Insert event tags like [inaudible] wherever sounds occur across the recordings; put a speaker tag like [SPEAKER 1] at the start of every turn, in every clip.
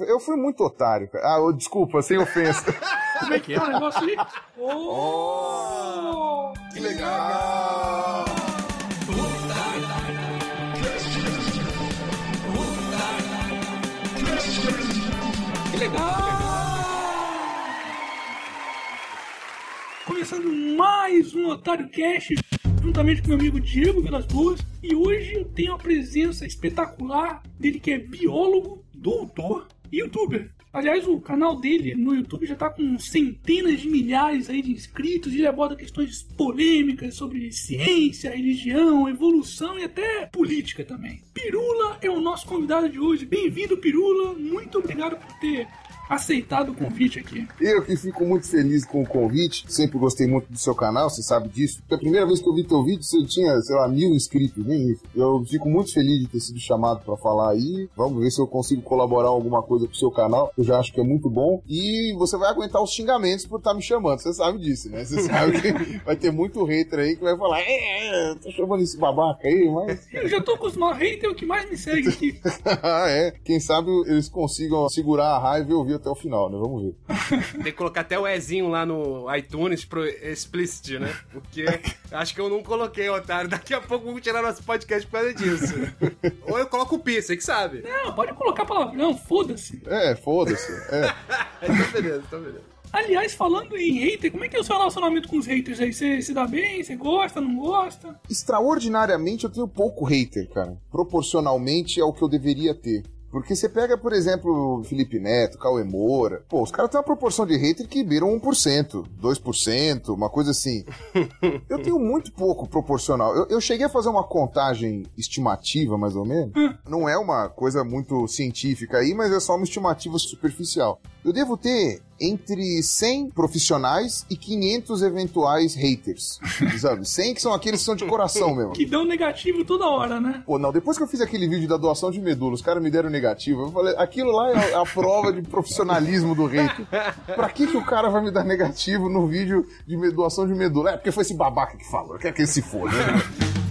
[SPEAKER 1] Eu fui muito otário, cara. Ah, oh, desculpa, sem ofensa. [laughs]
[SPEAKER 2] Como é que é o negócio ali?
[SPEAKER 1] Oh! Que legal!
[SPEAKER 2] Que legal! Começando mais um Otário Cash, juntamente com meu amigo Diego Vilas Boas. E hoje eu tenho a presença espetacular dele que é biólogo, doutor youtuber. Aliás, o canal dele no YouTube já tá com centenas de milhares aí de inscritos e ele aborda questões polêmicas sobre ciência, religião, evolução e até política também. Pirula é o nosso convidado de hoje. Bem-vindo, Pirula. Muito obrigado por ter aceitado o convite aqui.
[SPEAKER 1] Eu que fico muito feliz com o convite, sempre gostei muito do seu canal, você sabe disso. Porque a primeira vez que eu vi teu vídeo, você tinha, sei lá, mil inscritos, nem isso. Eu fico muito feliz de ter sido chamado para falar aí. Vamos ver se eu consigo colaborar alguma coisa pro seu canal, eu já acho que é muito bom. E você vai aguentar os xingamentos por estar tá me chamando, você sabe disso, né? Você [laughs] sabe que vai ter muito hater aí que vai falar, é, é tô chamando esse babaca aí, mas.
[SPEAKER 2] Eu já tô acostumado, hater é o que mais me segue aqui. [laughs]
[SPEAKER 1] ah, é. Quem sabe eles consigam segurar a raiva e ouvir até o final, né? Vamos ver. [laughs]
[SPEAKER 3] Tem que colocar até o Ezinho lá no iTunes pro explicit, né? Porque [laughs] acho que eu não coloquei, otário. Daqui a pouco vou tirar nosso podcast por causa disso. [laughs] Ou eu coloco o Pi, você que sabe.
[SPEAKER 2] Não, pode colocar palavrão, foda-se.
[SPEAKER 1] É, foda-se. É.
[SPEAKER 3] então beleza, então beleza.
[SPEAKER 2] Aliás, falando em hater, como é que é o seu relacionamento com os haters aí? Você se dá bem? Você gosta, não gosta?
[SPEAKER 1] Extraordinariamente eu tenho pouco hater, cara. Proporcionalmente ao que eu deveria ter. Porque você pega, por exemplo, Felipe Neto, Cauê Moura, pô, os caras têm uma proporção de hater que beiram 1%, 2%, uma coisa assim. [laughs] eu tenho muito pouco proporcional. Eu, eu, cheguei a fazer uma contagem estimativa, mais ou menos. Não é uma coisa muito científica aí, mas é só uma estimativa superficial. Eu devo ter entre 100 profissionais e 500 eventuais haters. [laughs] Sabe? 100 que são aqueles que são de coração mesmo.
[SPEAKER 2] Que dão negativo toda hora, né?
[SPEAKER 1] Pô, não, depois que eu fiz aquele vídeo da doação de medula, os caras me deram negativo. Eu falei, aquilo lá é a prova de profissionalismo do hater. Pra que, que o cara vai me dar negativo no vídeo de doação de medula? É porque foi esse babaca que falou, quer que ele se for, né?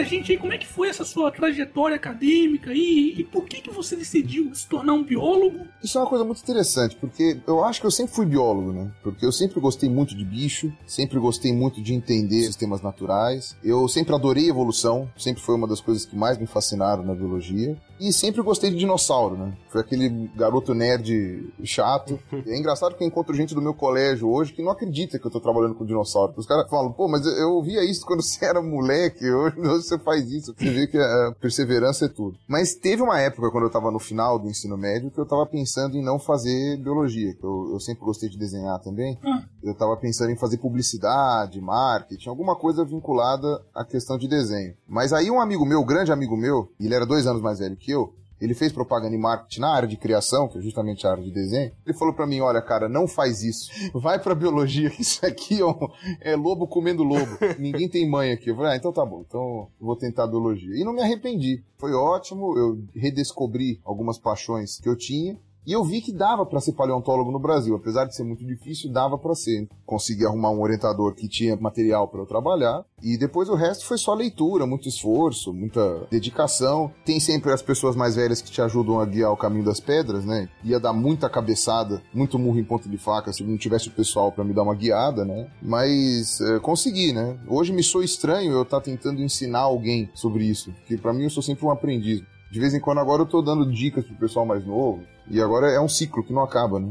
[SPEAKER 2] Pra gente aí como é que foi essa sua trajetória acadêmica e, e por que que você decidiu se tornar um biólogo?
[SPEAKER 1] Isso é uma coisa muito interessante, porque eu acho que eu sempre fui biólogo, né? Porque eu sempre gostei muito de bicho, sempre gostei muito de entender sistemas naturais. Eu sempre adorei evolução, sempre foi uma das coisas que mais me fascinaram na biologia. E sempre gostei de dinossauro, né? Foi aquele garoto nerd chato. [laughs] é engraçado que eu encontro gente do meu colégio hoje que não acredita que eu tô trabalhando com dinossauro. Os caras falam, pô, mas eu ouvia isso quando você era moleque, hoje você faz isso. Você vê que a perseverança é tudo. Mas teve uma época, quando eu tava no final do ensino médio, que eu tava pensando em não fazer biologia. Eu, eu sempre gostei de desenhar também. Ah. Eu tava pensando em fazer publicidade, marketing, alguma coisa vinculada à questão de desenho. Mas aí um amigo meu, grande amigo meu, ele era dois anos mais velho que eu, ele fez propaganda e marketing na área de criação, que é justamente a área de desenho. Ele falou para mim: olha, cara, não faz isso. Vai pra biologia, isso aqui é, um, é lobo comendo lobo. Ninguém tem mãe aqui. Eu falei: ah, então tá bom, então vou tentar biologia. E não me arrependi. Foi ótimo, eu redescobri algumas paixões que eu tinha. E eu vi que dava para ser paleontólogo no Brasil, apesar de ser muito difícil, dava para ser. Consegui arrumar um orientador que tinha material para eu trabalhar, e depois o resto foi só leitura, muito esforço, muita dedicação. Tem sempre as pessoas mais velhas que te ajudam a guiar o caminho das pedras, né? Ia dar muita cabeçada, muito murro em ponta de faca se não tivesse o pessoal para me dar uma guiada, né? Mas é, consegui, né? Hoje me sou estranho eu estar tá tentando ensinar alguém sobre isso, porque para mim eu sou sempre um aprendiz. De vez em quando agora eu tô dando dicas pro pessoal mais novo. E agora é um ciclo que não acaba, né?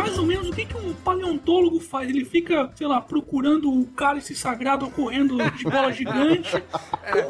[SPEAKER 2] Mais ou menos o que, que um paleontólogo faz. Ele fica, sei lá, procurando o cálice sagrado correndo de bola [laughs] gigante.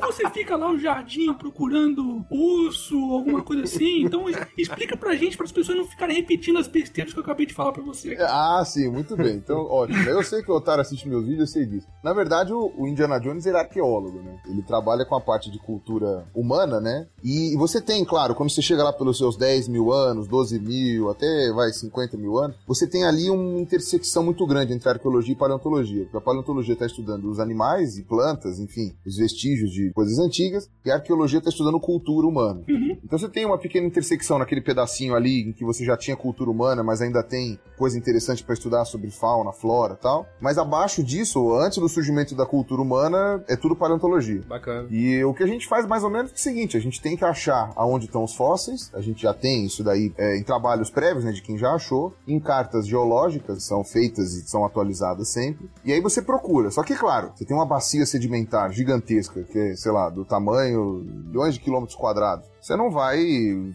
[SPEAKER 2] Ou você fica lá no jardim procurando urso, alguma coisa assim. Então explica pra gente, para as pessoas não ficarem repetindo as besteiras que eu acabei de falar pra você.
[SPEAKER 1] Ah, sim, muito bem. Então, ótimo. Eu sei que o Otário assiste meus vídeos, eu sei disso. Na verdade, o, Indiana Jones ele é arqueólogo, né? Ele trabalha com a parte de cultura humana, né? E você tem, claro, quando você chega lá pelos seus 10 mil anos, 12 mil, até vai 50 mil anos, você tem ali uma intersecção muito grande entre arqueologia e paleontologia. Porque a paleontologia está estudando os animais e plantas, enfim, os vestígios de coisas antigas, e a arqueologia está estudando cultura humana.
[SPEAKER 2] Uhum.
[SPEAKER 1] Então você tem uma pequena intersecção naquele pedacinho ali em que você já tinha cultura humana, mas ainda tem coisa interessante para estudar sobre fauna, flora tal. Mas abaixo disso, antes do surgimento da cultura humana, é tudo paleontologia.
[SPEAKER 3] Bacana.
[SPEAKER 1] E o que a gente faz mais ou menos é o seguinte: a gente tem que achar aonde estão os fósseis, a gente já tem isso daí é, em trabalhos prévios, né, de quem já achou, em cartas geológicas, são feitas e são atualizadas sempre. E aí você procura. Só que, claro, você tem uma bacia sedimentar gigantesca, que é, sei lá, do tamanho milhões de quilômetros quadrados. Você não vai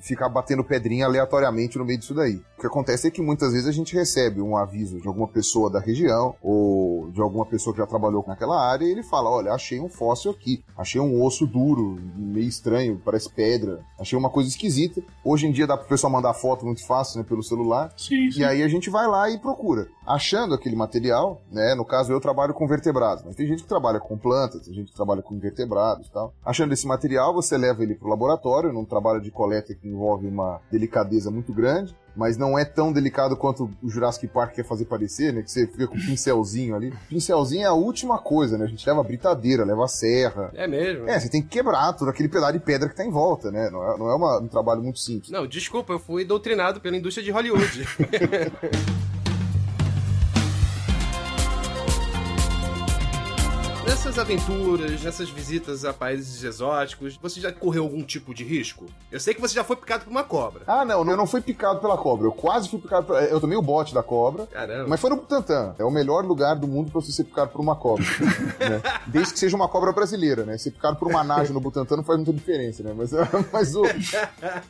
[SPEAKER 1] ficar batendo pedrinha aleatoriamente no meio disso daí. O que acontece é que muitas vezes a gente recebe um aviso de alguma pessoa da região ou de alguma pessoa que já trabalhou naquela área e ele fala: Olha, achei um fóssil aqui, achei um osso duro, meio estranho, parece pedra, achei uma coisa esquisita. Hoje em dia dá pro pessoal mandar foto muito fácil, né, pelo celular.
[SPEAKER 2] Sim, sim.
[SPEAKER 1] E aí a gente vai lá e procura. Achando aquele material, né? No caso, eu trabalho com vertebrados, mas tem gente que trabalha com plantas, tem gente que trabalha com invertebrados e tal. Achando esse material, você leva ele pro laboratório, num trabalho de coleta que envolve uma delicadeza muito grande, mas não é tão delicado quanto o Jurassic Park quer fazer parecer, né? Que você fica com um pincelzinho ali. Pincelzinho é a última coisa, né? A gente leva a britadeira, leva a serra.
[SPEAKER 3] É mesmo?
[SPEAKER 1] É, você tem que quebrar todo aquele pedaço de pedra que tá em volta, né? Não é, não é uma- um trabalho muito simples.
[SPEAKER 3] Não, desculpa, eu fui doutrinado pela indústria de Hollywood. [laughs] Nessas aventuras, nessas visitas a países exóticos, você já correu algum tipo de risco? Eu sei que você já foi picado por uma cobra.
[SPEAKER 1] Ah, não, eu não fui picado pela cobra. Eu quase fui picado pela... Eu tomei o bote da cobra.
[SPEAKER 3] Caramba.
[SPEAKER 1] Mas foi no Butantã. É o melhor lugar do mundo pra você ser picado por uma cobra. [laughs] né? Desde que seja uma cobra brasileira, né? Ser picado por uma naja no Butantã não faz muita diferença, né? Mas, [laughs] mas, o...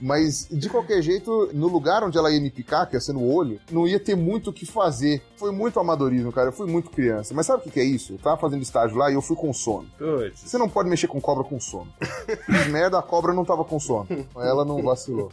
[SPEAKER 1] mas, de qualquer jeito, no lugar onde ela ia me picar, que ia ser no olho, não ia ter muito o que fazer. Foi muito amadorismo, cara. Eu fui muito criança. Mas sabe o que, que é isso? Eu tava fazendo estágio lá e eu fui com sono.
[SPEAKER 3] Putz.
[SPEAKER 1] Você não pode mexer com cobra com sono. Fiz merda, a cobra não tava com sono. Ela não vacilou.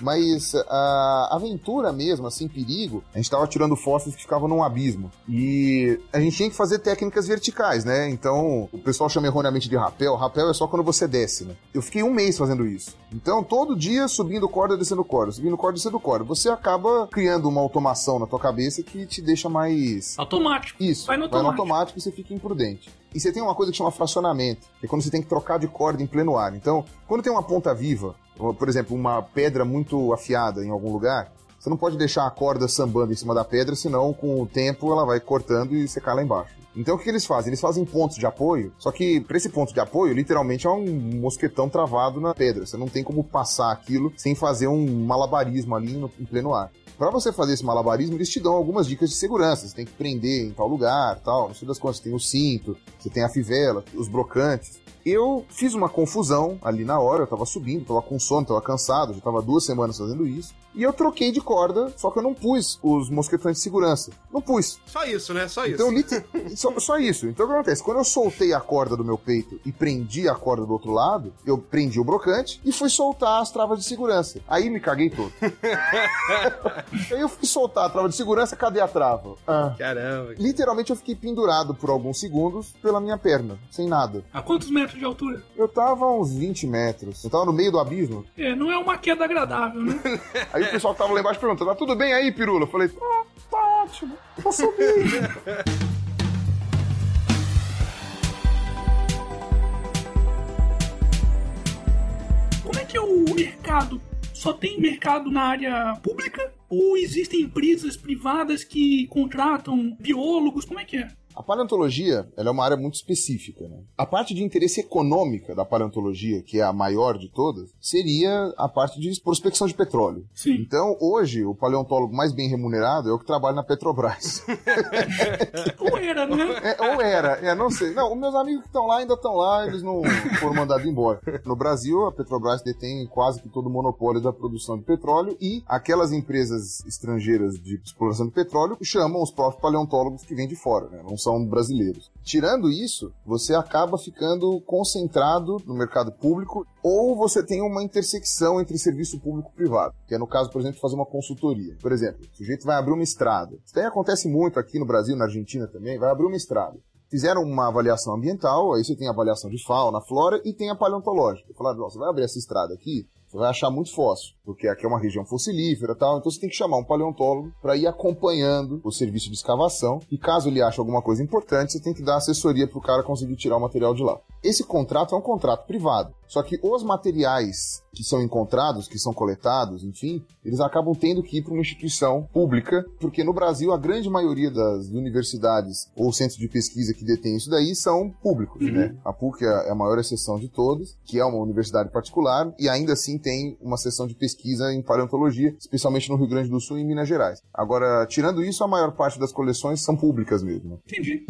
[SPEAKER 1] Mas a aventura mesmo, assim, perigo, a gente tava tirando fósseis que ficavam num abismo. E a gente tinha que fazer técnicas verticais, né? Então, o pessoal chama erroneamente de rapel. Rapel é só quando você desce, né? Eu fiquei um mês fazendo isso. Então, todo dia subindo corda, descendo corda, subindo corda, descendo corda. Você acaba criando uma automação na tua cabeça que te deixa mais
[SPEAKER 2] Automático.
[SPEAKER 1] isso,
[SPEAKER 2] Vai no automático.
[SPEAKER 1] e você fica imprudente. E você tem uma coisa que chama fracionamento, que é quando você tem que trocar de corda em pleno ar. Então, quando tem uma ponta viva, por exemplo, uma pedra muito afiada em algum lugar, você não pode deixar a corda sambando em cima da pedra, senão com o tempo ela vai cortando e você cai lá embaixo. Então o que, que eles fazem? Eles fazem pontos de apoio, só que para esse ponto de apoio, literalmente é um mosquetão travado na pedra. Você não tem como passar aquilo sem fazer um malabarismo ali no, em pleno ar. Para você fazer esse malabarismo, eles te dão algumas dicas de segurança. Você tem que prender em tal lugar, tal. No fim das contas, você tem o cinto, você tem a fivela, os brocantes. Eu fiz uma confusão ali na hora, eu tava subindo, tava com sono, tava cansado, já tava duas semanas fazendo isso. E eu troquei de corda, só que eu não pus os mosquetões de segurança. Não pus.
[SPEAKER 3] Só isso, né? Só isso.
[SPEAKER 1] Então, liter- [laughs] só, só isso. Então, o que acontece? Quando eu soltei a corda do meu peito e prendi a corda do outro lado, eu prendi o brocante e fui soltar as travas de segurança. Aí me caguei todo. [laughs] Aí eu fui soltar a trava de segurança, cadê a trava? Ah.
[SPEAKER 3] Caramba.
[SPEAKER 1] Literalmente eu fiquei pendurado por alguns segundos pela minha perna, sem nada.
[SPEAKER 2] A quantos metros de altura?
[SPEAKER 1] Eu tava a uns 20 metros. Eu tava no meio do abismo.
[SPEAKER 2] É, não é uma queda agradável, né? [laughs]
[SPEAKER 1] Aí o pessoal que tava lá embaixo perguntou: tá tudo bem aí, pirula? Eu falei: ah, tá ótimo, tô subindo.
[SPEAKER 2] Como é que é o mercado? Só tem mercado na área pública? Ou existem empresas privadas que contratam biólogos? Como é que é?
[SPEAKER 1] A paleontologia ela é uma área muito específica. Né? A parte de interesse econômica da paleontologia, que é a maior de todas, seria a parte de prospecção de petróleo.
[SPEAKER 2] Sim.
[SPEAKER 1] Então, hoje, o paleontólogo mais bem remunerado é o que trabalha na Petrobras. [laughs]
[SPEAKER 2] Ou era, né?
[SPEAKER 1] É, ou era, é, não sei. Não, os meus amigos que estão lá ainda estão lá, eles não foram mandados embora. No Brasil, a Petrobras detém quase que todo o monopólio da produção de petróleo e aquelas empresas estrangeiras de exploração de petróleo chamam os próprios paleontólogos que vêm de fora, né? Não são brasileiros. Tirando isso, você acaba ficando concentrado no mercado público ou você tem uma intersecção entre serviço público e privado, que é no caso, por exemplo, fazer uma consultoria. Por exemplo, o sujeito vai abrir uma estrada. Isso daí acontece muito aqui no Brasil, na Argentina também, vai abrir uma estrada. Fizeram uma avaliação ambiental, aí você tem a avaliação de fauna, flora e tem a paleontológica. Falaram, "Ó, você vai abrir essa estrada aqui, Você vai achar muito fóssil, porque aqui é uma região fossilífera e tal, então você tem que chamar um paleontólogo para ir acompanhando o serviço de escavação e caso ele ache alguma coisa importante, você tem que dar assessoria para o cara conseguir tirar o material de lá. Esse contrato é um contrato privado. Só que os materiais que são encontrados, que são coletados, enfim, eles acabam tendo que ir para uma instituição pública, porque no Brasil a grande maioria das universidades ou centros de pesquisa que detêm isso daí são públicos, uhum. né? A PUC é a maior exceção de todas, que é uma universidade particular e ainda assim tem uma seção de pesquisa em paleontologia, especialmente no Rio Grande do Sul e em Minas Gerais. Agora, tirando isso, a maior parte das coleções são públicas mesmo.
[SPEAKER 2] Entendi.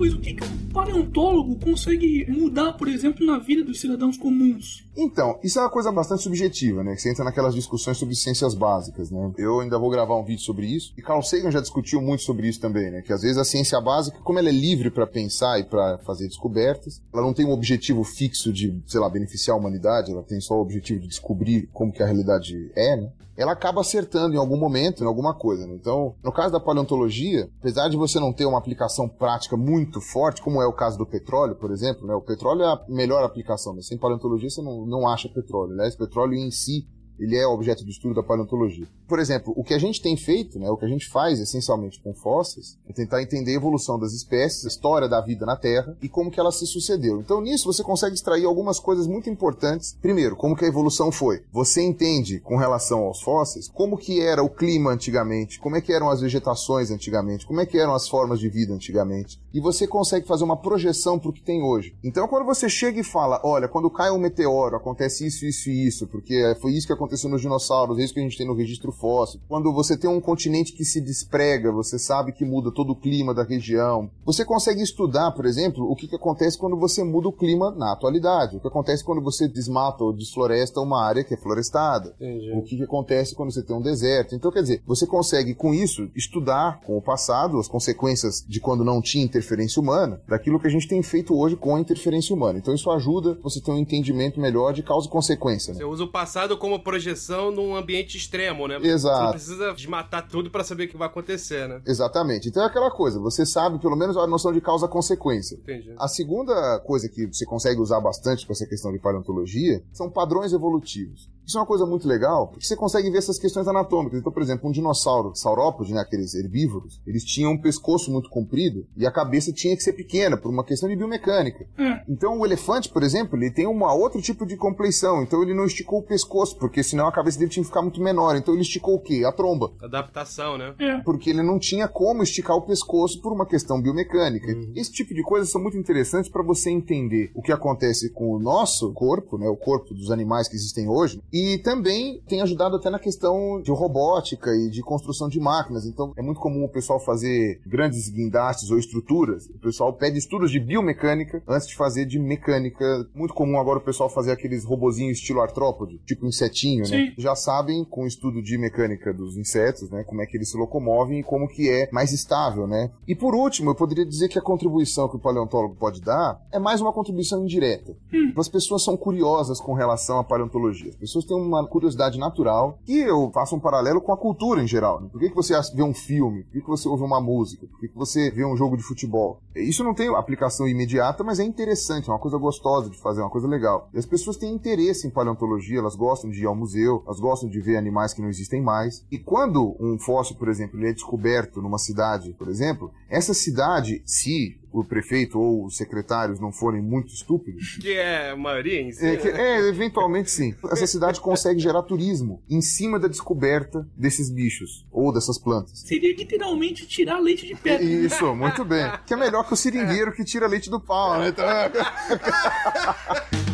[SPEAKER 2] Coisa, o que, que um paleontólogo consegue mudar, por exemplo, na vida dos cidadãos comuns?
[SPEAKER 1] Então, isso é uma coisa bastante subjetiva, né? Que você entra naquelas discussões sobre ciências básicas, né? Eu ainda vou gravar um vídeo sobre isso. E Carl Sagan já discutiu muito sobre isso também, né? Que às vezes a ciência básica, como ela é livre para pensar e para fazer descobertas, ela não tem um objetivo fixo de, sei lá, beneficiar a humanidade, ela tem só o objetivo de descobrir como que a realidade é, né? Ela acaba acertando em algum momento, em alguma coisa. Né? Então, no caso da paleontologia, apesar de você não ter uma aplicação prática muito forte, como é o caso do petróleo, por exemplo, né? o petróleo é a melhor aplicação, mas sem paleontologia você não, não acha petróleo. Aliás, petróleo em si ele é objeto de estudo da paleontologia. Por exemplo, o que a gente tem feito, né, o que a gente faz essencialmente com fósseis, é tentar entender a evolução das espécies, a história da vida na Terra e como que ela se sucedeu. Então, nisso você consegue extrair algumas coisas muito importantes. Primeiro, como que a evolução foi. Você entende, com relação aos fósseis, como que era o clima antigamente, como é que eram as vegetações antigamente, como é que eram as formas de vida antigamente. E você consegue fazer uma projeção para o que tem hoje. Então, quando você chega e fala, olha, quando cai um meteoro, acontece isso, isso e isso, porque foi isso que aconteceu aconteceu nos dinossauros, é isso que a gente tem no registro fóssil. Quando você tem um continente que se desprega, você sabe que muda todo o clima da região. Você consegue estudar, por exemplo, o que, que acontece quando você muda o clima na atualidade. O que acontece quando você desmata ou desfloresta uma área que é florestada. Entendi. O que, que acontece quando você tem um deserto. Então, quer dizer, você consegue, com isso, estudar com o passado as consequências de quando não tinha interferência humana, daquilo que a gente tem feito hoje com a interferência humana. Então, isso ajuda você ter um entendimento melhor de causa e consequência. Né?
[SPEAKER 3] Você usa o passado como projeção num ambiente extremo, né?
[SPEAKER 1] Exato. Você
[SPEAKER 3] não precisa desmatar tudo para saber o que vai acontecer, né?
[SPEAKER 1] Exatamente. Então é aquela coisa, você sabe pelo menos a noção de causa-consequência.
[SPEAKER 3] Entendi.
[SPEAKER 1] A segunda coisa que você consegue usar bastante com essa questão de paleontologia são padrões evolutivos. Isso é uma coisa muito legal, porque você consegue ver essas questões anatômicas. Então, por exemplo, um dinossauro saurópode, né, aqueles herbívoros, eles tinham um pescoço muito comprido e a cabeça tinha que ser pequena, por uma questão de biomecânica.
[SPEAKER 2] É.
[SPEAKER 1] Então, o elefante, por exemplo, ele tem um outro tipo de compleição. Então, ele não esticou o pescoço, porque senão a cabeça dele tinha que ficar muito menor. Então, ele esticou o quê? A tromba.
[SPEAKER 3] Adaptação, né?
[SPEAKER 2] É.
[SPEAKER 1] Porque ele não tinha como esticar o pescoço por uma questão biomecânica. Uhum. Esse tipo de coisas são muito interessantes para você entender o que acontece com o nosso corpo, né, o corpo dos animais que existem hoje, e também tem ajudado até na questão de robótica e de construção de máquinas. Então é muito comum o pessoal fazer grandes guindastes ou estruturas. O pessoal pede estudos de biomecânica antes de fazer de mecânica. Muito comum agora o pessoal fazer aqueles robozinhos estilo artrópode, tipo insetinho,
[SPEAKER 2] Sim.
[SPEAKER 1] né? Já sabem com o estudo de mecânica dos insetos, né, como é que eles se locomovem e como que é mais estável, né? E por último, eu poderia dizer que a contribuição que o paleontólogo pode dar é mais uma contribuição indireta.
[SPEAKER 2] Hum.
[SPEAKER 1] As pessoas são curiosas com relação à paleontologia. As pessoas têm uma curiosidade natural e eu faço um paralelo com a cultura em geral. Né? Por que, que você vê um filme? Por que, que você ouve uma música? Por que, que você vê um jogo de futebol? Isso não tem aplicação imediata, mas é interessante, é uma coisa gostosa de fazer, é uma coisa legal. E as pessoas têm interesse em paleontologia, elas gostam de ir ao museu, elas gostam de ver animais que não existem mais. E quando um fóssil, por exemplo, ele é descoberto numa cidade, por exemplo, essa cidade, se o prefeito ou os secretários não forem muito estúpidos. [laughs]
[SPEAKER 3] Que é a maioria em si.
[SPEAKER 1] É, que, é, eventualmente sim. Essa cidade consegue gerar turismo em cima da descoberta desses bichos ou dessas plantas.
[SPEAKER 2] Seria literalmente tirar leite de pedra.
[SPEAKER 1] Isso, muito bem. Que é melhor que o seringueiro [laughs] que tira leite do pau, né? Então... [laughs]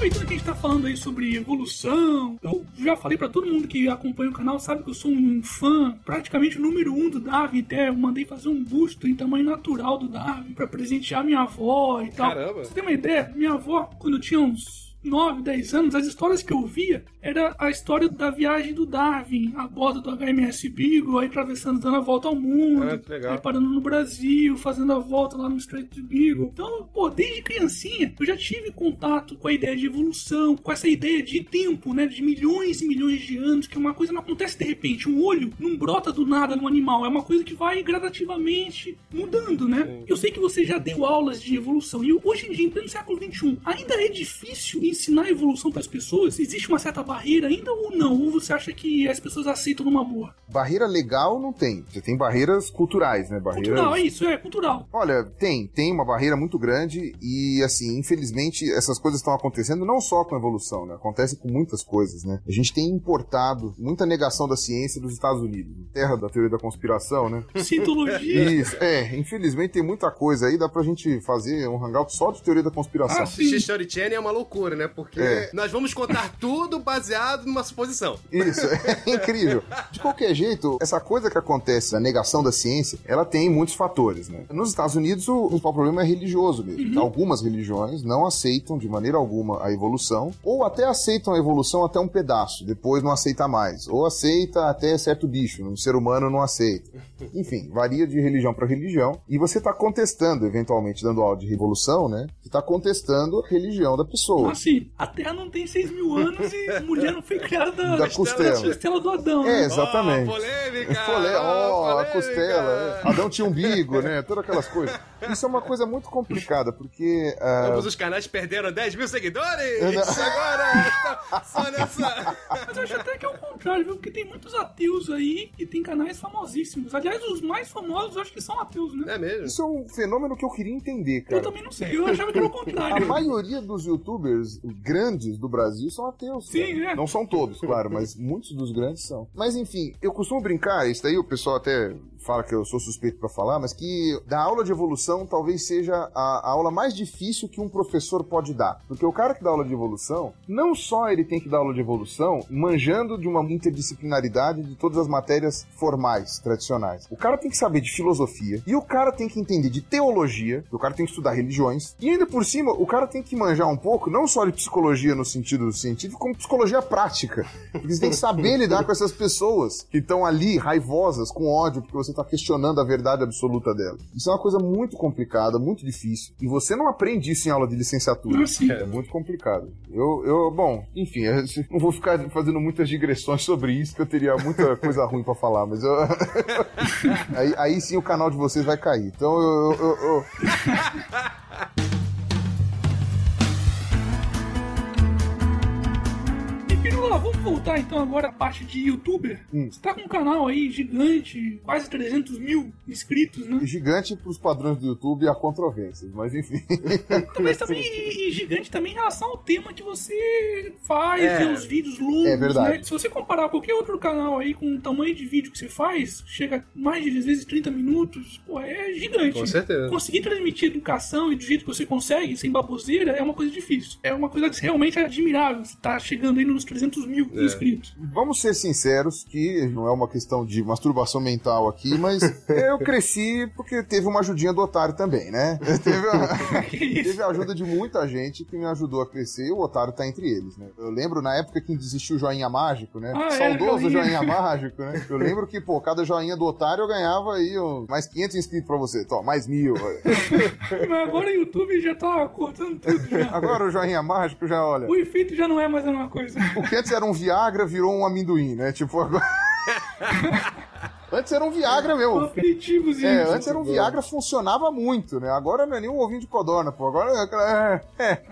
[SPEAKER 2] aproveitando que a gente tá falando aí sobre evolução, eu já falei para todo mundo que acompanha o canal, sabe que eu sou um fã, praticamente o número um do Darwin, até eu mandei fazer um busto em tamanho natural do Darwin para presentear minha avó e tal.
[SPEAKER 3] Caramba!
[SPEAKER 2] Você tem uma ideia? Minha avó, quando tinha uns 9, 10 anos, as histórias que eu via era a história da viagem do Darwin a bordo do HMS Beagle, aí atravessando, dando a volta ao mundo,
[SPEAKER 3] legal.
[SPEAKER 2] aí parando no Brasil, fazendo a volta lá no Strait de Beagle. Então, pô, desde criancinha eu já tive contato com a ideia de evolução, com essa ideia de tempo, né, de milhões e milhões de anos, que uma coisa não acontece de repente. Um olho não brota do nada no animal, é uma coisa que vai gradativamente mudando, né? Eu sei que você já deu aulas de evolução e hoje em dia, em pleno século XXI, ainda é difícil ensinar a evolução para as pessoas? Existe uma certa barreira ainda ou não? Ou você acha que as pessoas aceitam numa boa?
[SPEAKER 1] Barreira legal não tem. Você tem barreiras culturais, né? Barreiras...
[SPEAKER 2] Cultural, é isso, é cultural.
[SPEAKER 1] Olha, tem, tem uma barreira muito grande e, assim, infelizmente, essas coisas estão acontecendo não só com a evolução, né? Acontece com muitas coisas, né? A gente tem importado muita negação da ciência dos Estados Unidos, terra da teoria da conspiração, né? [laughs]
[SPEAKER 2] Cientologia.
[SPEAKER 1] Isso, é, infelizmente tem muita coisa aí, dá pra gente fazer um hangout só de teoria da conspiração.
[SPEAKER 2] Ah, sim.
[SPEAKER 3] Assistir Story Channel é uma loucura, né? Porque
[SPEAKER 1] É.
[SPEAKER 3] nós vamos contar tudo baseado numa suposição.
[SPEAKER 1] Isso, é [laughs] incrível. De qualquer jeito, essa coisa que acontece, a negação da ciência, ela tem muitos fatores, né? Nos Estados Unidos, o principal problema é religioso mesmo. Algumas religiões não aceitam de maneira alguma a evolução, ou até aceitam a evolução até um pedaço, depois não aceita mais. Ou aceita até certo bicho, um ser humano não aceita. Enfim, varia de religião para religião. E você está contestando, eventualmente, dando aula de revolução, né? Você está contestando a religião da pessoa.
[SPEAKER 2] Assim, a Terra não tem 6 mil anos e a mulher não foi criada
[SPEAKER 1] Da costela.
[SPEAKER 2] costela do Adão,
[SPEAKER 1] É,
[SPEAKER 2] né?
[SPEAKER 1] exatamente.
[SPEAKER 3] Oh, polêmica!
[SPEAKER 1] Ó, a
[SPEAKER 3] polêmica!
[SPEAKER 1] costela. é. Adão tinha umbigo, né? Todas aquelas coisas. Isso é uma coisa muito complicada, porque. ah,
[SPEAKER 3] Ambos os canais perderam 10 mil seguidores!
[SPEAKER 1] Eu não-
[SPEAKER 3] Agora! Só nessa.
[SPEAKER 2] Mas eu acho até que é o contrário, viu? Porque tem muitos ateus aí e tem canais famosíssimos. Aliás, os mais famosos eu acho que são ateus, né?
[SPEAKER 3] É mesmo?
[SPEAKER 1] isso é um fenômeno que eu queria entender,
[SPEAKER 2] Eu
[SPEAKER 1] cara.
[SPEAKER 2] também não sei, eu achava que era o
[SPEAKER 1] A
[SPEAKER 2] contrário.
[SPEAKER 1] maioria dos youtubers grandes do Brasil são ateus.
[SPEAKER 2] Sim,
[SPEAKER 1] cara.
[SPEAKER 2] é.
[SPEAKER 1] Não são todos, claro, mas muitos dos grandes são. Mas enfim, eu costumo brincar, isso daí o pessoal até fala que eu sou suspeito pra falar, mas que da aula de evolução talvez seja a, a aula mais difícil que um professor pode dar. Porque o cara que dá aula de evolução, não só ele tem que dar aula de evolução manjando de uma interdisciplinaridade de todas as matérias formais, tradicionais. O cara tem que saber de filosofia, e o cara tem que entender de teologia, o cara tem que estudar religiões, e ainda por cima, o cara tem que manjar um pouco, não só de psicologia no sentido científico, como psicologia prática. Porque você tem que saber [laughs] lidar com essas pessoas que estão ali raivosas, com ódio, porque você está questionando a verdade absoluta delas. Isso é uma coisa muito complicada, muito difícil, e você não aprende isso em aula de licenciatura.
[SPEAKER 2] Assim,
[SPEAKER 1] É muito complicado. Eu, eu bom, enfim, eu não vou ficar fazendo muitas digressões sobre isso, que eu teria muita [laughs] coisa ruim pra falar, mas eu. [laughs] aí, aí sim o canal de vocês vai cair. Então eu. eu- eu-
[SPEAKER 2] vamos voltar então agora à parte de youtuber.
[SPEAKER 1] Hum.
[SPEAKER 2] Você tá com um canal aí gigante, quase 300 mil inscritos, né?
[SPEAKER 1] Gigante pros padrões do YouTube há controvérsias, mas enfim. [laughs]
[SPEAKER 2] Talvez [laughs] também e gigante também em relação ao tema que você faz,
[SPEAKER 3] É.
[SPEAKER 2] né, os vídeos longos,
[SPEAKER 1] É verdade.
[SPEAKER 2] né? Se você comparar qualquer outro canal aí com o tamanho de vídeo que você faz, chega a mais de às vezes 30 minutos, pô, é gigante.
[SPEAKER 3] Com certeza.
[SPEAKER 2] Conseguir transmitir educação e do jeito que você consegue, sem baboseira, é uma coisa difícil. É uma coisa realmente admirável. Você tá chegando aí nos 300 mil
[SPEAKER 3] É.
[SPEAKER 2] inscritos.
[SPEAKER 1] Vamos ser sinceros que não é uma questão de masturbação mental aqui, mas [laughs] eu cresci porque teve uma ajudinha do otário também, né? [laughs] Teve a, teve a ajuda de muita gente que me ajudou a crescer e o otário tá entre eles, né? Eu lembro na época que existiu o joinha mágico, né?
[SPEAKER 2] Ah, é,
[SPEAKER 1] Saudoso
[SPEAKER 2] joinha.
[SPEAKER 1] joinha [laughs] mágico, né? Eu lembro que, pô, cada joinha do otário eu ganhava aí uns mais 500 inscritos pra você. Tó, mais mil. olha.
[SPEAKER 2] Mas agora o YouTube já tá cortando tudo já.
[SPEAKER 1] Agora o joinha mágico já, olha.
[SPEAKER 2] O efeito já não é mais a mesma coisa.
[SPEAKER 1] O que antes era um Viagra virou um amendoim, né? Tipo, agora. [laughs] antes era um Viagra, meu.
[SPEAKER 2] Aperitivos e
[SPEAKER 1] É, antes era um Viagra, funcionava muito, né? Agora não é nem um ovinho de codorna, pô. Agora é. É. é.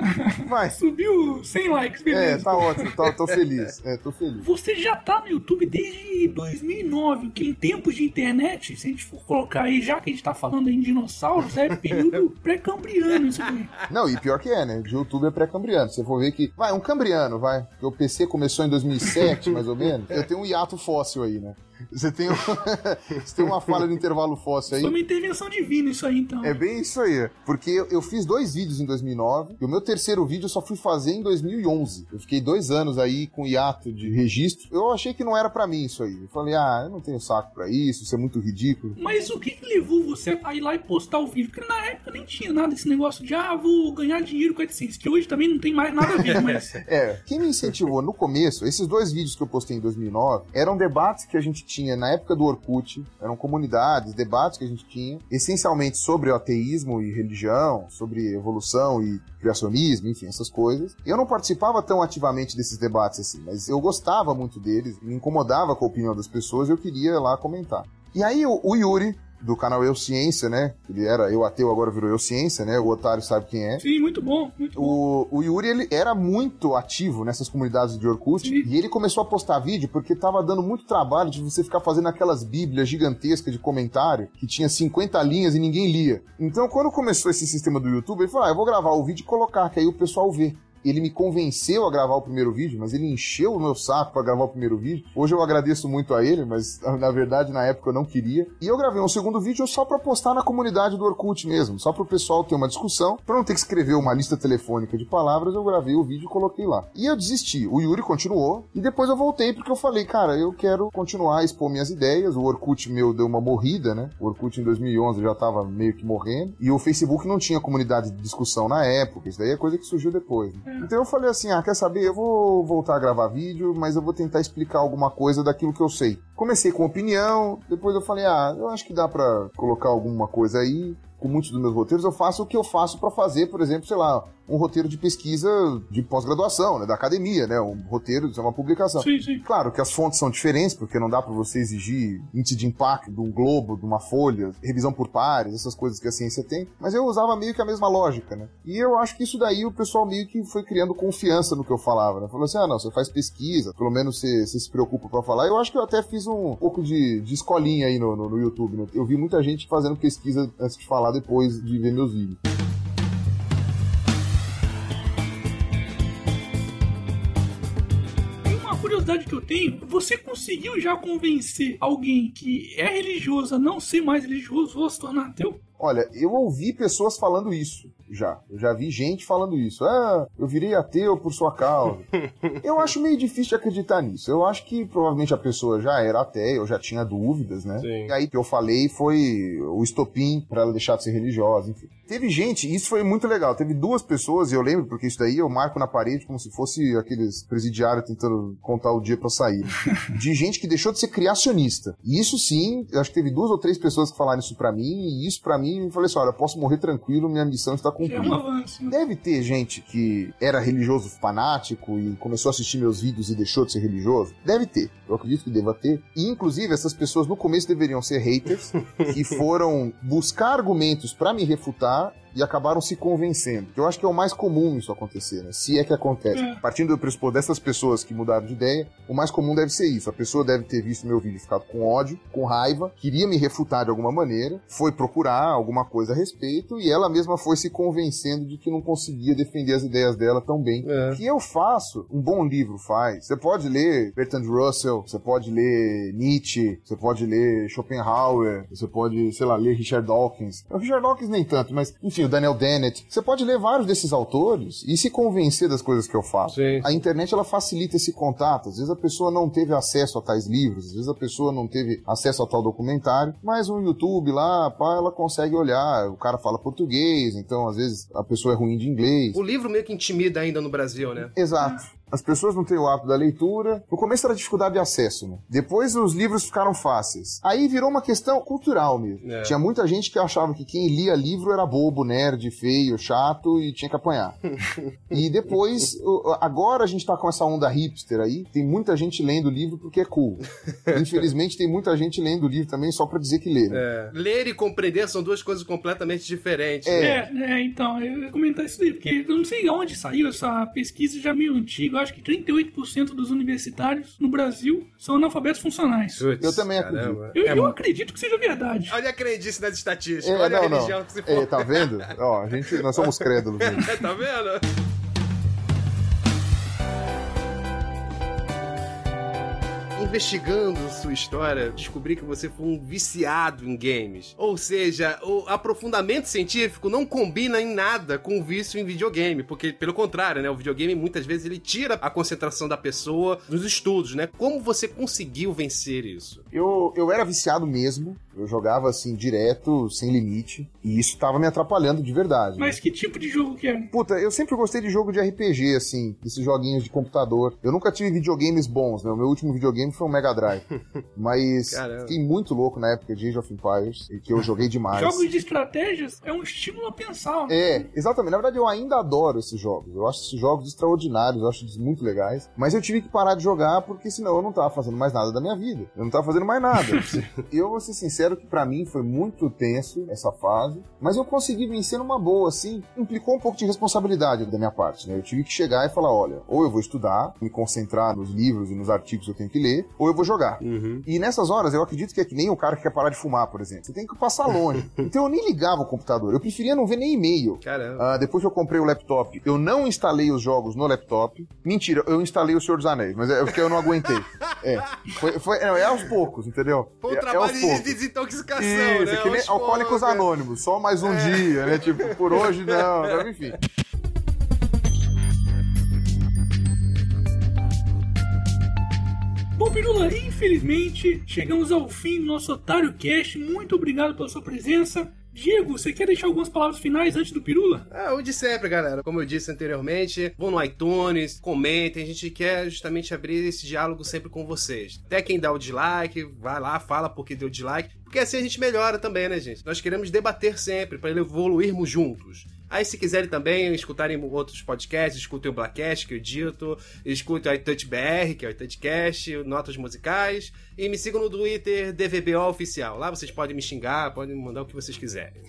[SPEAKER 1] Mas.
[SPEAKER 2] Subiu 100 likes,
[SPEAKER 1] É,
[SPEAKER 2] beleza.
[SPEAKER 1] tá ótimo, tá, tô feliz. É, tô feliz.
[SPEAKER 2] Você já tá no YouTube desde 2009, que em tempos de internet, se a gente for colocar aí, já que a gente tá falando em dinossauros, é período [laughs] pré-cambriano isso aí.
[SPEAKER 1] Não, e pior que é, né? De YouTube é pré-cambriano. Você for ver que. Vai, um cambriano, vai. Porque o PC começou em 2007, [laughs] mais ou menos. Eu tenho um hiato fóssil aí, né? Você tem, um... [laughs] você tem uma falha no intervalo fóssil aí.
[SPEAKER 2] Foi uma intervenção divina isso aí, então.
[SPEAKER 1] É bem isso aí. Porque eu, fiz dois vídeos em 2009 e o meu terceiro vídeo eu só fui fazer em 2011. Eu fiquei dois anos aí com hiato de registro. Eu achei que não era para mim isso aí. Eu falei, ah, eu não tenho saco para isso, isso é muito ridículo.
[SPEAKER 2] Mas o que, que levou você a ir lá e postar o vídeo? Porque na época nem tinha nada esse negócio de, ah, vou ganhar dinheiro com a AdSense, que hoje também não tem mais nada a ver, mas... [laughs]
[SPEAKER 1] é, quem me incentivou no começo, esses dois vídeos que eu postei em 2009, eram debates que a gente tinha na época do Orkut, eram comunidades, debates que a gente tinha, essencialmente sobre o ateísmo e religião, sobre evolução e criacionismo, enfim, essas coisas. Eu não participava tão ativamente desses debates assim, mas eu gostava muito deles, me incomodava com a opinião das pessoas e eu queria lá comentar. E aí o, o Yuri, do canal Eu Ciência, né? Ele era Eu Ateu, agora virou Eu Ciência, né? O otário sabe quem é.
[SPEAKER 2] Sim, muito bom, muito
[SPEAKER 1] o, bom. O Yuri, ele era muito ativo nessas comunidades de Orkut Sim. e ele começou a postar vídeo porque tava dando muito trabalho de você ficar fazendo aquelas bíblias gigantescas de comentário que tinha 50 linhas e ninguém lia. Então, quando começou esse sistema do YouTube, ele falou, ah, eu vou gravar o vídeo e colocar, que aí o pessoal vê ele me convenceu a gravar o primeiro vídeo, mas ele encheu o meu saco para gravar o primeiro vídeo. Hoje eu agradeço muito a ele, mas [laughs] na verdade na época eu não queria. E eu gravei um segundo vídeo só para postar na comunidade do Orkut mesmo, só para o pessoal ter uma discussão, para não ter que escrever uma lista telefônica de palavras, eu gravei o vídeo e coloquei lá. E eu desisti. O Yuri continuou e depois eu voltei porque eu falei, cara, eu quero continuar a expor minhas ideias. O Orkut meu deu uma morrida, né? O Orkut em 2011 já tava meio que morrendo e o Facebook não tinha comunidade de discussão na época. Isso daí é coisa que surgiu depois. Né? Então eu falei assim: ah, quer saber? Eu vou voltar a gravar vídeo, mas eu vou tentar explicar alguma coisa daquilo que eu sei. Comecei com opinião, depois eu falei: ah, eu acho que dá para colocar alguma coisa aí com muitos dos meus roteiros, eu faço o que eu faço para fazer, por exemplo, sei lá, um roteiro de pesquisa de pós-graduação, né, da academia, né, um roteiro de uma publicação.
[SPEAKER 2] Sim, sim.
[SPEAKER 1] Claro que as fontes são diferentes, porque não dá para você exigir índice de impacto de um globo, de uma folha, revisão por pares, essas coisas que a ciência tem, mas eu usava meio que a mesma lógica, né? E eu acho que isso daí o pessoal meio que foi criando confiança no que eu falava, né? Falou assim, ah, não, você faz pesquisa, pelo menos você, você se preocupa para falar. Eu acho que eu até fiz um pouco de, de escolinha aí no, no, no YouTube, né? Eu vi muita gente fazendo pesquisa antes de falar depois de ver meus vídeos.
[SPEAKER 2] Curiosidade que eu tenho, você conseguiu já convencer alguém que é religioso a não ser mais religioso ou se tornar ateu?
[SPEAKER 1] Olha, eu ouvi pessoas falando isso já. Eu já vi gente falando isso. Ah, eu virei ateu por sua causa. [laughs] eu acho meio difícil de acreditar nisso. Eu acho que provavelmente a pessoa já era ateia, eu já tinha dúvidas, né? Sim. E aí que eu falei foi o estopim para ela deixar de ser religiosa, enfim. Teve gente, isso foi muito legal. Teve duas pessoas, e eu lembro, porque isso daí eu marco na parede como se fosse aqueles presidiários tentando contar o dia para sair. [laughs] de gente que deixou de ser criacionista. E isso sim, eu acho que teve duas ou três pessoas que falaram isso para mim, e isso para mim, eu falei assim: olha, eu posso morrer tranquilo, minha missão está cumprida.
[SPEAKER 2] É
[SPEAKER 1] Deve ter gente que era religioso fanático e começou a assistir meus vídeos e deixou de ser religioso. Deve ter. Eu acredito que deva ter. E, inclusive, essas pessoas no começo deveriam ser haters que [laughs] foram buscar argumentos para me refutar e acabaram se convencendo. Eu acho que é o mais comum isso acontecer, né? Se é que acontece. É. Partindo do pressupor dessas pessoas que mudaram de ideia, o mais comum deve ser isso. A pessoa deve ter visto meu vídeo e ficado com ódio, com raiva, queria me refutar de alguma maneira, foi procurar alguma coisa a respeito e ela mesma foi se convencendo de que não conseguia defender as ideias dela tão bem. É. Que eu faço, um bom livro faz. Você pode ler Bertrand Russell, você pode ler Nietzsche, você pode ler Schopenhauer, você pode, sei lá, ler Richard Dawkins. O Richard Dawkins nem tanto, mas enfim, o Daniel Dennett. Você pode ler vários desses autores e se convencer das coisas que eu faço. Sim. A internet ela facilita esse contato. Às vezes a pessoa não teve acesso a tais livros, às vezes a pessoa não teve acesso a tal documentário, mas o YouTube lá, pá, ela consegue olhar. O cara fala português, então às vezes a pessoa é ruim de inglês.
[SPEAKER 3] O livro meio que intimida ainda no Brasil, né?
[SPEAKER 1] Exato as pessoas não têm o hábito da leitura. No começo era dificuldade de acesso, né? Depois os livros ficaram fáceis. Aí virou uma questão cultural mesmo. É. Tinha muita gente que achava que quem lia livro era bobo, nerd, feio, chato e tinha que apanhar. [laughs] e depois, agora a gente tá com essa onda hipster aí. Tem muita gente lendo livro porque é cool. [laughs] Infelizmente tem muita gente lendo livro também só para dizer que lê. Né?
[SPEAKER 3] É. Ler e compreender são duas coisas completamente diferentes.
[SPEAKER 2] É, né? é, então, eu ia comentar isso aí, porque eu não sei onde saiu essa pesquisa já meio antiga eu acho que 38% dos universitários no Brasil são analfabetos funcionais.
[SPEAKER 1] Puts, eu também acredito.
[SPEAKER 2] Eu, é eu acredito que seja verdade.
[SPEAKER 3] Olha a crendice nas estatísticas, é, olha não, a religião
[SPEAKER 1] não.
[SPEAKER 3] que se for.
[SPEAKER 1] É, tá vendo? Ó, a gente, nós somos [laughs] crédulos.
[SPEAKER 3] tá vendo? Investigando sua história, descobri que você foi um viciado em games. Ou seja, o aprofundamento científico não combina em nada com o vício em videogame, porque pelo contrário, né, o videogame muitas vezes ele tira a concentração da pessoa dos estudos, né? Como você conseguiu vencer isso?
[SPEAKER 1] Eu, eu era viciado mesmo, eu jogava assim direto, sem limite, e isso tava me atrapalhando de verdade.
[SPEAKER 2] Mas que tipo de jogo que é?
[SPEAKER 1] Puta, eu sempre gostei de jogo de RPG, assim, esses joguinhos de computador. Eu nunca tive videogames bons, né? O meu último videogame foi um Mega Drive. [laughs] Mas
[SPEAKER 3] Caramba.
[SPEAKER 1] fiquei muito louco na época de Age of Empires, que eu joguei demais.
[SPEAKER 2] Jogos de estratégias é um estímulo a pensar. né?
[SPEAKER 1] É, exatamente. Na verdade, eu ainda adoro esses jogos. Eu acho esses jogos extraordinários, eu acho eles muito legais. Mas eu tive que parar de jogar porque senão eu não tava fazendo mais nada da minha vida. Eu não tava fazendo mais nada. E [laughs] eu vou ser sincero que pra mim foi muito tenso essa fase, mas eu consegui vencer numa boa, assim. Implicou um pouco de responsabilidade da minha parte, né? Eu tive que chegar e falar: olha, ou eu vou estudar, me concentrar nos livros e nos artigos que eu tenho que ler, ou eu vou jogar. E nessas horas eu acredito que é que nem o cara que quer parar de fumar, por exemplo. Você tem que passar longe. [laughs] então eu nem ligava o computador, eu preferia não ver nem e-mail.
[SPEAKER 3] Caramba.
[SPEAKER 1] Ah, depois que eu comprei o laptop, eu não instalei os jogos no laptop. Mentira, eu instalei o Senhor dos Anéis, mas é porque eu não aguentei. [laughs] É, foi, foi- é, é aos poucos, entendeu?
[SPEAKER 3] Foi
[SPEAKER 1] é, é
[SPEAKER 3] de
[SPEAKER 1] poucos.
[SPEAKER 3] Desintoxicação,
[SPEAKER 1] Isso,
[SPEAKER 3] né?
[SPEAKER 1] é que nem
[SPEAKER 3] Aos
[SPEAKER 1] Alcoólicos.
[SPEAKER 3] É.
[SPEAKER 1] Anônimos, só mais um dia, né? Tipo, por hoje [laughs] não, né? enfim.
[SPEAKER 2] Bom, Pirula, infelizmente chegamos ao fim do nosso Otário Cast. Muito obrigado pela sua presença. Diego, você quer deixar algumas palavras finais antes do Pirula?
[SPEAKER 3] É, o de sempre, galera. Como eu disse anteriormente, vão no iTunes, comentem. A gente quer justamente abrir esse diálogo sempre com vocês. Até quem dá o dislike, vai lá, fala porque deu dislike. Porque assim a gente melhora também, né, gente? Nós queremos debater sempre para evoluirmos juntos. Aí, se quiserem também escutarem outros podcasts, escutem o Blackcast, que eu edito, escutem o iTouch BR, que é o iTouchcast, notas musicais, e me sigam no Twitter, DVBO Oficial. Lá vocês podem me xingar, podem mandar o que vocês quiserem.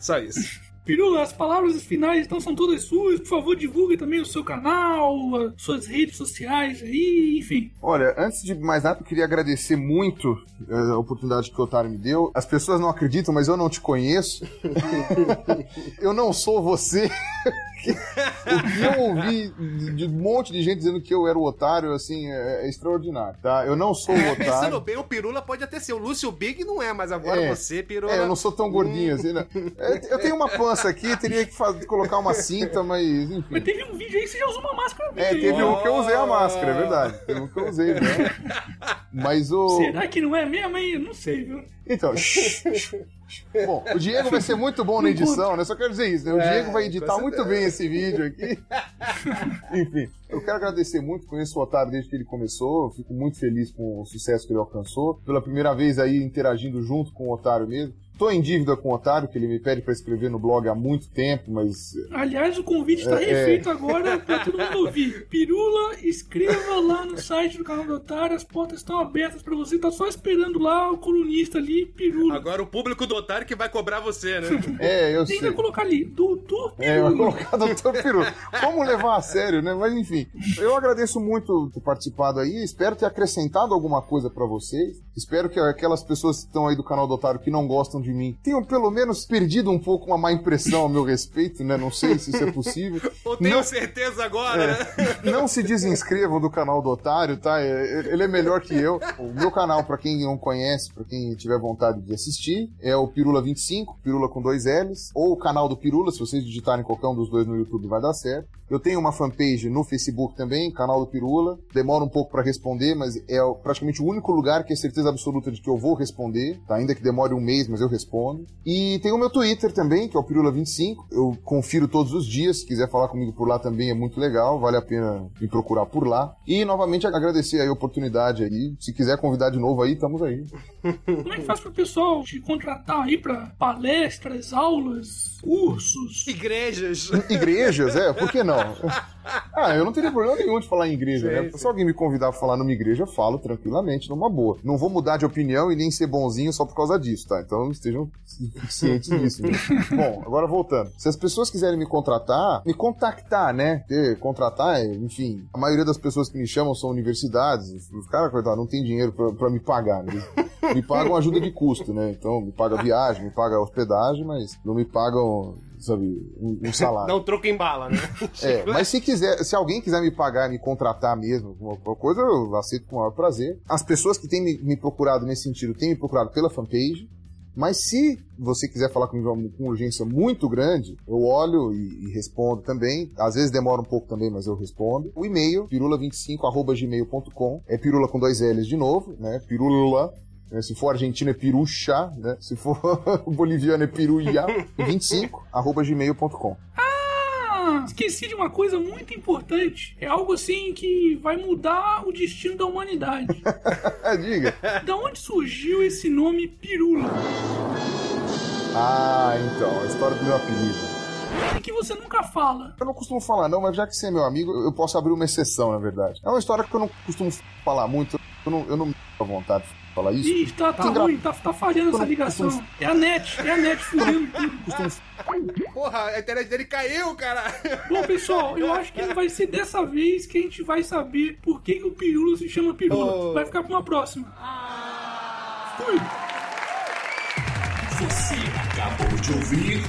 [SPEAKER 3] Só isso.
[SPEAKER 2] Pirula, as palavras finais então são todas suas. Por favor, divulgue também o seu canal, as suas redes sociais aí, enfim.
[SPEAKER 1] Olha, antes de mais nada, eu queria agradecer muito eh, a oportunidade que o Otário me deu. As pessoas não acreditam, mas eu não te conheço. [laughs] eu não sou você. [laughs] o que eu ouvi de um monte de gente dizendo que eu era o otário, assim, é, é extraordinário, tá? Eu não sou o [laughs]
[SPEAKER 3] É, pensando
[SPEAKER 1] otário.
[SPEAKER 3] bem, o Pirula pode até ser. O Lúcio Big não é, mas agora
[SPEAKER 1] É.
[SPEAKER 3] você, Pirula.
[SPEAKER 1] É, eu não sou tão gordinho assim, né? [laughs] É, Eu tenho uma pança aqui, teria que faz- colocar uma cinta, mas enfim.
[SPEAKER 2] Mas teve um vídeo aí que você já usou uma máscara
[SPEAKER 1] É,
[SPEAKER 2] mesmo.
[SPEAKER 1] teve um que eu usei a máscara, é verdade. Teve um que eu usei, né? Mas o.
[SPEAKER 2] Será que não é mesmo, hein? Eu não sei, viu?
[SPEAKER 1] Então, shh, shh, shh. Bom, o Diego vai ser muito bom na edição, né? Só quero dizer isso, né? O
[SPEAKER 3] É,
[SPEAKER 1] Diego vai editar muito bem esse vídeo aqui. [laughs] Enfim, eu quero agradecer muito, conheço o Otário desde que ele começou, eu fico muito feliz com o sucesso que ele alcançou. Pela primeira vez aí interagindo junto com o Otário mesmo. Tô em dívida com o Otário, que ele me pede pra escrever no blog há muito tempo, mas
[SPEAKER 2] Aliás, o convite está
[SPEAKER 1] É, é.
[SPEAKER 2] refeito agora para todo mundo ouvir. Pirula, escreva lá no site do canal do Otário, as portas estão abertas para você. Tá só esperando lá o colunista ali, Pirula.
[SPEAKER 3] Agora o público do otário que vai cobrar você, né? [laughs]
[SPEAKER 1] é, eu
[SPEAKER 2] Tem
[SPEAKER 1] sei.
[SPEAKER 2] que colocar ali, doutor
[SPEAKER 1] É, vai
[SPEAKER 2] Pirula.
[SPEAKER 1] colocar Dr. Peru. Como levar a sério, né? Mas enfim, eu agradeço muito ter participado aí. Espero ter acrescentado alguma coisa pra vocês. Espero que aquelas pessoas que estão aí do canal do Otário que não gostam de mim tenham pelo menos perdido um pouco uma má impressão ao meu respeito, né? Não sei se isso é possível. [laughs]
[SPEAKER 3] Ou tenho
[SPEAKER 1] Não-
[SPEAKER 3] certeza agora, né? [laughs]
[SPEAKER 1] Não se desinscrevam do canal do Otário, tá? É- Ele é melhor que eu. O meu canal, pra quem não conhece, pra quem tiver vontade de assistir, é o Pirula 25, Pirula com dois L's, ou o canal do Pirula, se vocês digitarem qualquer um dos dois no YouTube vai dar certo. Eu tenho uma fanpage no Facebook também, canal do Pirula. Demora um pouco pra responder, mas é praticamente o único lugar que é certeza absoluta de que eu vou responder, tá? Ainda que demore um mês, mas eu respondo. E tem o meu Twitter também, que é o Pirula25. Eu confiro todos os dias. Se quiser falar comigo por lá também é muito legal. Vale a pena me procurar por lá. E novamente agradecer aí a oportunidade aí. Se quiser convidar de novo aí, estamos aí. [laughs]
[SPEAKER 2] Como é que faz pro pessoal te contratar aí pra palestras, aulas, cursos?
[SPEAKER 3] Igrejas.
[SPEAKER 1] Igrejas, é? Por que não? [laughs] Ah, eu não teria problema nenhum de falar em igreja,
[SPEAKER 3] Sim,
[SPEAKER 1] né?
[SPEAKER 3] sim.
[SPEAKER 1] Se alguém me convidar pra falar numa igreja, eu falo tranquilamente, numa boa. Não vou mudar de opinião e nem ser bonzinho só por causa disso, tá? Então estejam cientes disso. Né? [laughs] Bom, agora voltando. Se as pessoas quiserem me contratar, me contactar, né? Porque contratar, é, enfim, a maioria das pessoas que me chamam são universidades. Os caras, coitado, não tem dinheiro pra, pra me pagar, né? Me pagam ajuda de custo, né? Então, me paga viagem, me paga hospedagem, mas não me pagam sabe, um, um salário. [laughs]
[SPEAKER 3] Um troco em bala, né? [laughs]
[SPEAKER 1] É, mas se quiser, se alguém quiser me pagar, me contratar mesmo, alguma coisa, eu aceito com o maior prazer. As pessoas que têm me, me procurado nesse sentido têm me procurado pela fanpage. Mas se você quiser falar comigo com urgência muito grande, eu olho e, e, respondo também. Às vezes demora um pouco também, mas eu respondo. O e-mail, pirula25.gmail.com. É pirula com dois L's de novo, né? Pirula né? Se for argentino é pirucha, né? Se for [laughs] boliviano é piruia. [laughs] 25, arroba gmail.com.
[SPEAKER 2] Ah, esqueci de uma coisa muito importante. É algo assim que vai mudar o destino da humanidade. [laughs]
[SPEAKER 1] Diga.
[SPEAKER 2] Da onde surgiu esse nome Pirula?
[SPEAKER 1] Ah, então, a história do meu apelido.
[SPEAKER 2] É que você nunca fala.
[SPEAKER 1] Eu não costumo falar, não, mas já que você é meu amigo, eu posso abrir uma exceção, na verdade. É uma história que eu não costumo falar muito, eu não, eu não me à vontade de falar isso.
[SPEAKER 2] Ih, tá, tá ruim, tá, tá falhando essa ligação. Costumo... É a net, é a net fudendo tudo. [laughs] Costumo...
[SPEAKER 3] Porra, a internet dele caiu, cara.
[SPEAKER 2] Bom, pessoal, eu acho que vai ser dessa vez que a gente vai saber por que, que o Pirula se chama Pirula. Oh. Vai ficar pra uma próxima. Fui!
[SPEAKER 4] Você acabou de ouvir